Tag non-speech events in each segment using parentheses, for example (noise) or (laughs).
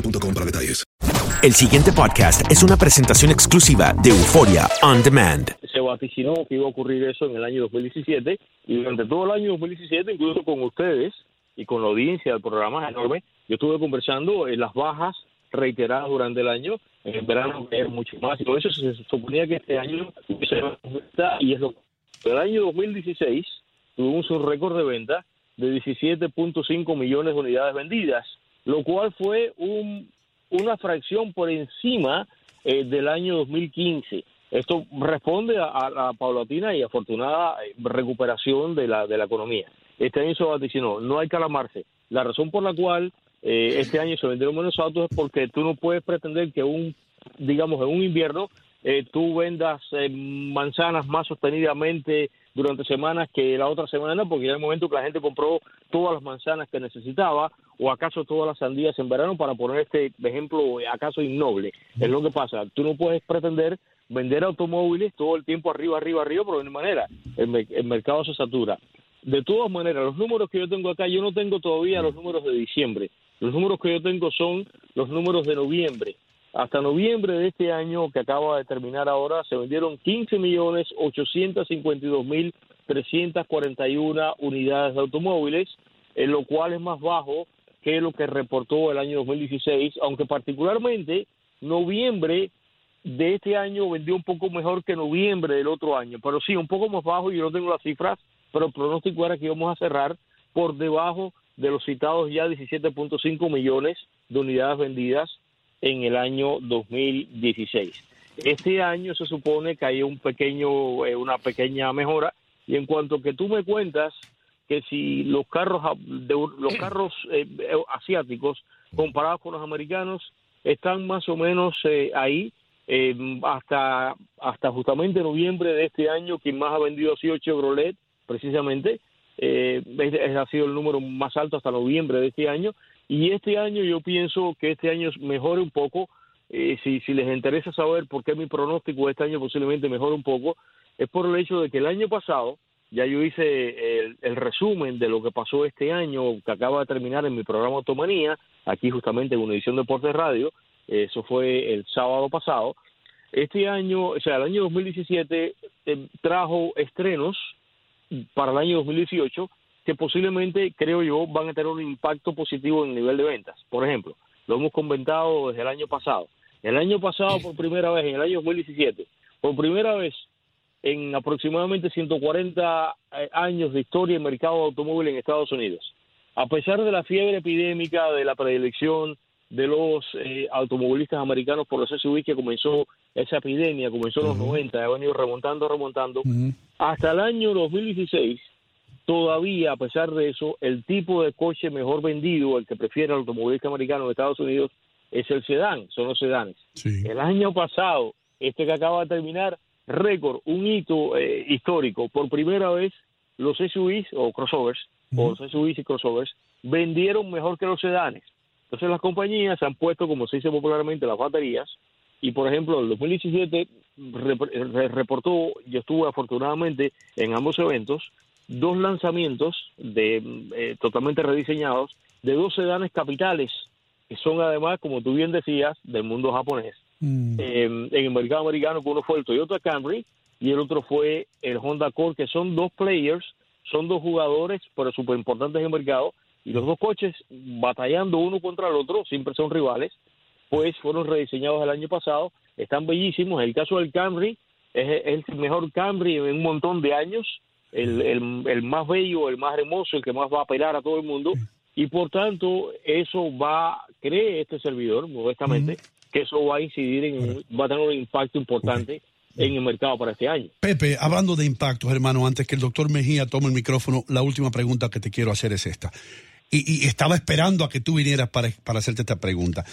boostmobile.com para detalles. El siguiente podcast es una presentación exclusiva de Euforia On Demand. se vaticinó que iba a ocurrir eso en el año 2017 y durante todo el año 2017, incluso con ustedes y con la audiencia del programa enorme, yo estuve conversando en las bajas reiteradas durante el año, en el verano que era mucho más, y por eso se suponía que este año se iba a aumentar, y es lo que el año 2016 tuvimos un récord de venta de 17.5 millones de unidades vendidas, lo cual fue un, una fracción por encima eh, del año 2015. Esto responde a, a la paulatina y afortunada eh, recuperación de la, de la economía. Este año se vaticinó, no hay que alarmarse. La razón por la cual eh, este año se vendieron menos autos es porque tú no puedes pretender que un, digamos, en un invierno eh, tú vendas eh, manzanas más sostenidamente durante semanas que la otra semana, porque ya el momento que la gente compró todas las manzanas que necesitaba, o acaso todas las sandías en verano, para poner este ejemplo acaso innoble. Es lo que pasa. Tú no puedes pretender vender automóviles todo el tiempo arriba, arriba, arriba, pero de ninguna manera. El, el mercado se satura. De todas maneras, los números que yo tengo acá, yo no tengo todavía los números de diciembre. Los números que yo tengo son los números de noviembre. Hasta noviembre de este año que acaba de terminar ahora, se vendieron 15 millones 852 mil 341 unidades de automóviles, en lo cual es más bajo que lo que reportó el año 2016, aunque particularmente noviembre de este año vendió un poco mejor que noviembre del otro año, pero sí, un poco más bajo, yo no tengo las cifras, pero el pronóstico era que íbamos a cerrar por debajo de los citados ya 17.5 millones de unidades vendidas en el año 2016. Este año se supone que hay un pequeño, eh, una pequeña mejora y en cuanto que tú me cuentas que si los carros de, los (clears throat) carros eh, eh, asiáticos comparados con los americanos están más o menos eh, ahí eh, hasta hasta justamente noviembre de este año quien más ha vendido ha sido Chevrolet precisamente eh, ese ha sido el número más alto hasta noviembre de este año y este año yo pienso que este año mejore un poco eh, si, si les interesa saber por qué mi pronóstico este año posiblemente mejore un poco es por el hecho de que el año pasado ya yo hice el, el resumen de lo que pasó este año que acaba de terminar en mi programa Automanía, aquí justamente en Univisión Deportes Radio, eso fue el sábado pasado. Este año, o sea, el año 2017 eh, trajo estrenos para el año 2018 que posiblemente, creo yo, van a tener un impacto positivo en el nivel de ventas. Por ejemplo, lo hemos comentado desde el año pasado. El año pasado, por primera vez, en el año 2017, por primera vez en aproximadamente 140 eh, años de historia en mercado de automóvil en Estados Unidos. A pesar de la fiebre epidémica, de la predilección de los eh, automovilistas americanos por los SUV que comenzó esa epidemia, comenzó en los 90, ha venido remontando, remontando, hasta el año 2016 todavía, a pesar de eso, el tipo de coche mejor vendido, el que prefiere el automovilista americano en Estados Unidos, es el sedán, son los sedanes. El año pasado, este que acaba de terminar, récord, un hito eh, histórico. Por primera vez, los SUVs o crossovers, o los SUVs y crossovers, vendieron mejor que los sedanes. Entonces las compañías han puesto, como se dice popularmente, las baterías. Y por ejemplo, el 2017 reportó, yo estuve afortunadamente en ambos eventos, dos lanzamientos de eh, totalmente rediseñados de dos sedanes capitales que son además, como tú bien decías, del mundo japonés. Mm. en el mercado americano, uno fue el Toyota Camry y el otro fue el Honda Accord, que son dos players, son dos jugadores, pero súper importantes en el mercado, y los dos coches batallando uno contra el otro, siempre son rivales, pues fueron rediseñados el año pasado, están bellísimos. El caso del Camry es el mejor Camry en un montón de años, el, el, el, más bello, el más hermoso, el que más va a apelar a todo el mundo, y por tanto eso va, cree este servidor, modestamente, que eso va a incidir en, va a tener un impacto importante en el mercado para este año. Pepe, hablando de impactos, hermano, antes que el doctor Mejía tome el micrófono, la última pregunta que te quiero hacer es esta. Y, y estaba esperando a que tú vinieras para, para, hacerte esta pregunta.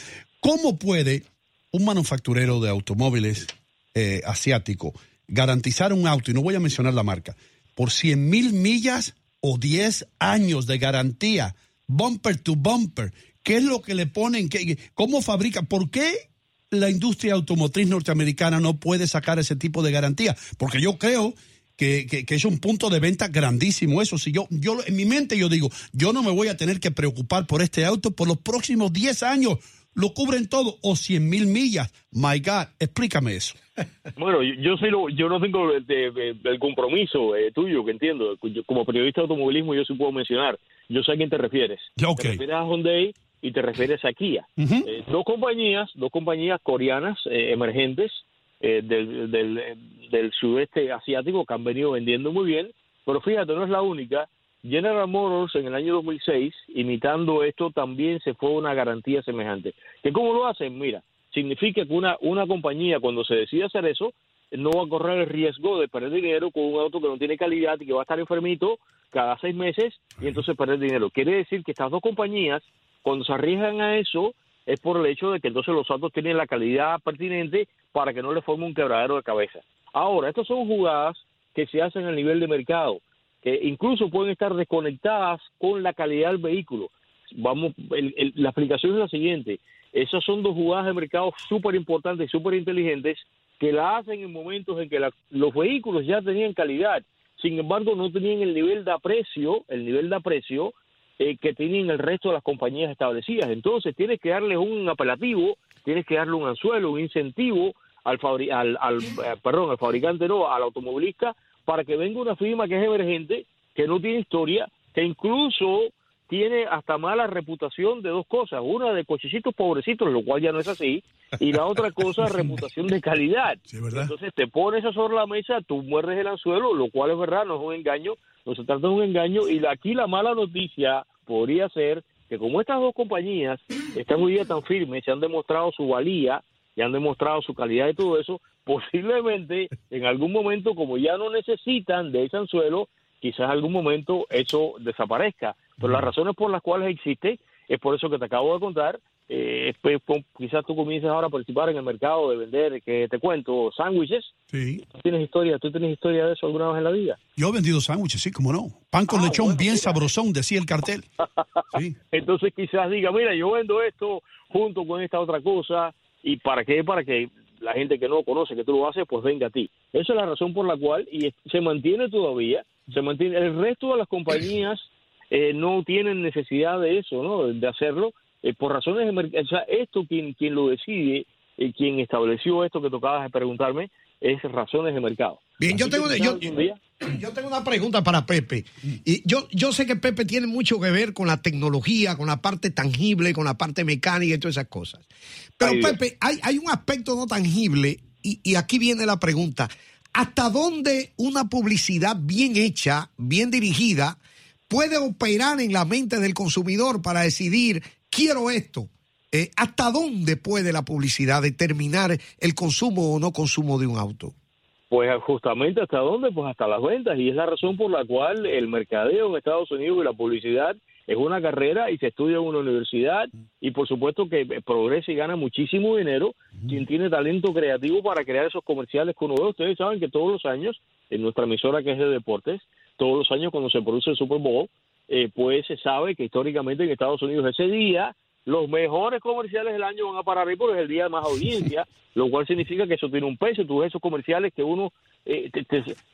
¿Cómo puede un manufacturero de automóviles eh, asiático garantizar un auto, y no voy a mencionar la marca, por 100 mil millas o 10 años de garantía, bumper to bumper? ¿Qué es lo que le ponen? ¿Qué, ¿Cómo fabrica? ¿Por qué la industria automotriz norteamericana no puede sacar ese tipo de garantía? Porque yo creo que, que, que, es un punto de venta grandísimo eso. Si yo, yo en mi mente yo digo, yo no me voy a tener que preocupar por este auto por los próximos 10 años. Lo cubren todo o 100 mil millas. My God, explícame eso. (laughs) Bueno, yo, soy lo, yo no tengo el, el, el compromiso eh, tuyo, que entiendo. Yo, como periodista de automovilismo, yo sí puedo mencionar. Yo sé a quién te refieres. Okay. Te refieres a Hyundai y te refieres a Kia. Uh -huh. eh, dos compañías, dos compañías coreanas eh, emergentes eh, del, del, del, sudeste asiático que han venido vendiendo muy bien, pero fíjate, no es la única. General Motors en el año 2006, imitando esto, también se fue una garantía semejante. ¿Que ¿Cómo lo hacen? Mira, significa que una, una compañía cuando se decide hacer eso, no va a correr el riesgo de perder dinero con un auto que no tiene calidad y que va a estar enfermito cada seis meses y entonces perder dinero. Quiere decir que estas dos compañías cuando se arriesgan a eso es por el hecho de que entonces los autos tienen la calidad pertinente para que no le forme un quebradero de cabeza. Ahora, estas son jugadas que se hacen a nivel de mercado, que incluso pueden estar desconectadas con la calidad del vehículo. Vamos, la explicación es la siguiente. Esas son dos jugadas de mercado súper importantes súper inteligentes que la hacen en momentos en que los vehículos ya tenían calidad, sin embargo no tenían el nivel de aprecio, el nivel de aprecio eh, que tienen el resto de las compañías establecidas. Entonces tienes que darle un apelativo, tienes que darle un anzuelo, un incentivo al, al, al eh, perdón, al fabricante no, al automovilista, para que venga una firma que es emergente, que no tiene historia, que incluso tiene hasta mala reputación de dos cosas, una de cochecitos pobrecitos, lo cual ya no es así, y la otra cosa, (laughs) reputación de calidad. Sí, Entonces te pones eso sobre la mesa, tú muerdes el anzuelo, lo cual es verdad, no es un engaño, no se trata de un engaño, y aquí la mala noticia podría ser que como estas dos compañías están hoy día tan firmes, se han demostrado su valía, y han demostrado su calidad y todo eso, posiblemente en algún momento, como ya no necesitan de ese anzuelo, quizás en algún momento eso desaparezca. Pero las razones por las cuales existe es por eso que te acabo de contar. Eh, pues, quizás tú comiences ahora a participar en el mercado de vender, que te cuento, sándwiches. Sí. ¿Tú tienes historia? ¿Tú tienes historia de eso alguna vez en la vida? Yo he vendido sándwiches, sí, cómo no. Pan con Ah, lechón bueno, bien mira. sabrosón, decía el cartel. (laughs) Sí. Entonces quizás diga, mira, yo vendo esto junto con esta otra cosa. ¿Y para qué? Para que la gente que no conoce que tú lo haces, pues venga a ti. Esa es la razón por la cual, y se mantiene todavía, se mantiene. El resto de las compañías eh, no tienen necesidad de eso, ¿no? De hacerlo, eh, por razones de mercado. O sea, esto quien, quien lo decide, eh, quien estableció esto que tocabas de preguntarme, es razones de mercado. Bien, yo tengo, yo, tengo una pregunta para Pepe. Y yo, yo sé que Pepe tiene mucho que ver con la tecnología, con la parte tangible, con la parte mecánica y todas esas cosas. Pero Ay. Pepe, hay, hay un aspecto no tangible y, y aquí viene la pregunta. ¿Hasta dónde una publicidad bien hecha, bien dirigida, puede operar en la mente del consumidor para decidir, quiero esto? Eh, ¿Hasta dónde puede la publicidad determinar el consumo o no consumo de un auto? Pues justamente hasta dónde, pues hasta las ventas y es la razón por la cual el mercadeo en Estados Unidos y la publicidad es una carrera y se estudia en una universidad y por supuesto que progresa y gana muchísimo dinero quien tiene talento creativo para crear esos comerciales uno ve. Ustedes saben que todos los años en nuestra emisora que es de deportes, todos los años cuando se produce el Super Bowl, eh, pues se sabe que históricamente en Estados Unidos ese día los mejores comerciales del año van a parar ahí porque es el día de más (laughs) audiencia, lo cual significa que eso tiene un peso. Tú ves esos comerciales que uno... Eh,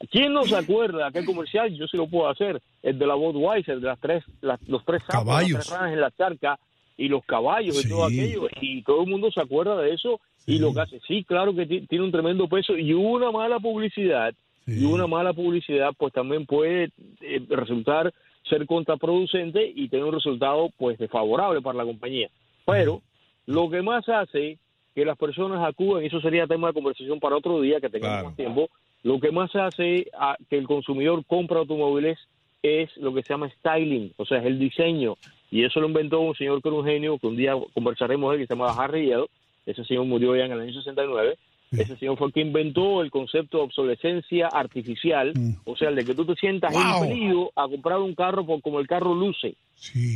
¿Quién no se acuerda de aquel comercial? Yo sí lo puedo hacer. El de la Budweiser, de las tres, los tres caballos en la charca y los caballos y todo aquello. Y todo el mundo se acuerda de eso y lo que hace. Sí, claro que tiene un tremendo peso y una mala publicidad. Y una mala publicidad pues también puede eh, resultar ser contraproducente y tener un resultado pues desfavorable para la compañía. Pero lo que más hace que las personas acudan, y eso sería tema de conversación para otro día que tengamos más tiempo, lo que más hace a que el consumidor compre automóviles es lo que se llama styling, o sea, es el diseño. Y eso lo inventó un señor que era un genio, que un día conversaremos él, que se llama Harry Yale. Ese señor murió ya en el año 69 ese señor fue el que inventó el concepto de obsolescencia artificial, mm. o sea, el de que tú te sientas impelido a comprar un carro por como el carro luce.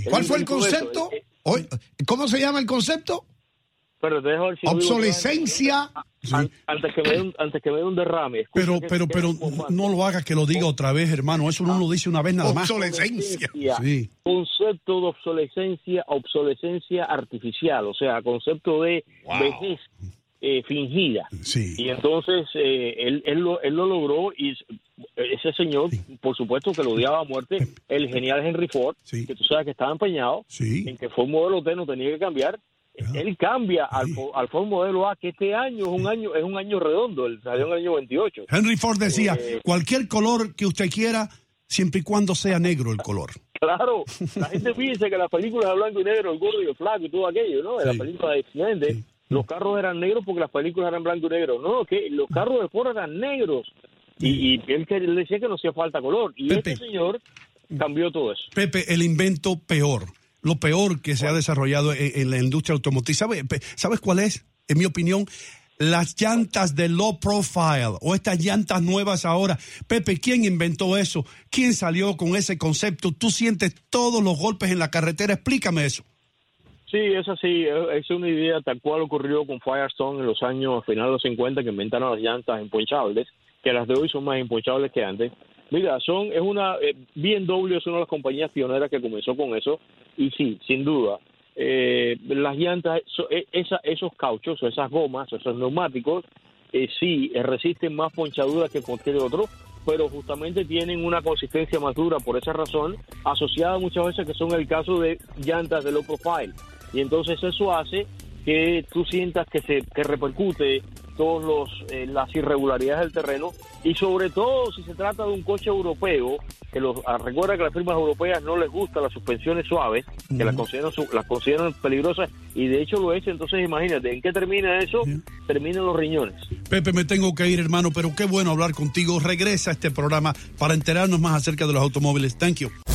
¿Cuál fue el concepto? Eh, eh, ¿Cómo se llama el concepto? Pero obsolescencia. Antes, que me dé un, antes que me dé un derrame. Pero, pero, pero no lo hagas que lo diga otra vez, hermano. Eso no lo dice una vez nada más. Obsolescencia. Sí. Concepto de obsolescencia, obsolescencia artificial, o sea, concepto de vejez eh, fingida. Y entonces eh, él, él, lo, él lo logró y ese señor, por supuesto que lo odiaba a muerte, el genial Henry Ford, que tú sabes que estaba empeñado en que Ford modelo T no tenía que cambiar. Él cambia al, al, Ford modelo A, que este año es un año es un año redondo, el salió en el año 28. Henry Ford decía, eh, cualquier color que usted quiera, siempre y cuando sea negro el color. Claro, la gente piensa que las películas de blanco y negro, el gordo y el flaco y todo aquello, ¿no? De la película de X-Men, los carros eran negros porque las películas eran blanco y negro. No, que los carros de Ford eran negros. Y, él, decía que no hacía falta color. Y este señor cambió todo eso. Pepe, el invento peor, lo peor que se ha desarrollado en, la industria automotriz. ¿Sabes, ¿Sabes cuál es? En mi opinión, las llantas de low profile o estas llantas nuevas ahora. Pepe, ¿quién inventó eso? ¿Quién salió con ese concepto? Tú sientes todos los golpes en la carretera. Explícame eso. Sí, es así, es una idea tal cual ocurrió con Firestone en los años finales de los 50 que inventaron las llantas emponchables, que las de hoy son más emponchables que antes. Mira, son, es una, eh, BMW es una de las compañías pioneras que comenzó con eso, y sí, sin duda, eh, las llantas, e, esos cauchos, esas gomas, esos neumáticos, eh, sí, resisten más ponchaduras que cualquier otro, pero justamente tienen una consistencia más dura por esa razón, asociada muchas veces que son el caso de llantas de low profile y entonces eso hace que tú sientas que se que repercute todas los eh, las irregularidades del terreno y sobre todo si se trata de un coche europeo que los ah, recuerda que las firmas europeas no les gustan las suspensiones suaves que las consideran las consideran peligrosas y de hecho lo es entonces imagínate en qué termina eso terminan los riñones. Pepe me tengo que ir hermano pero qué bueno hablar contigo. Regresa a este programa para enterarnos más acerca de los automóviles. Thank you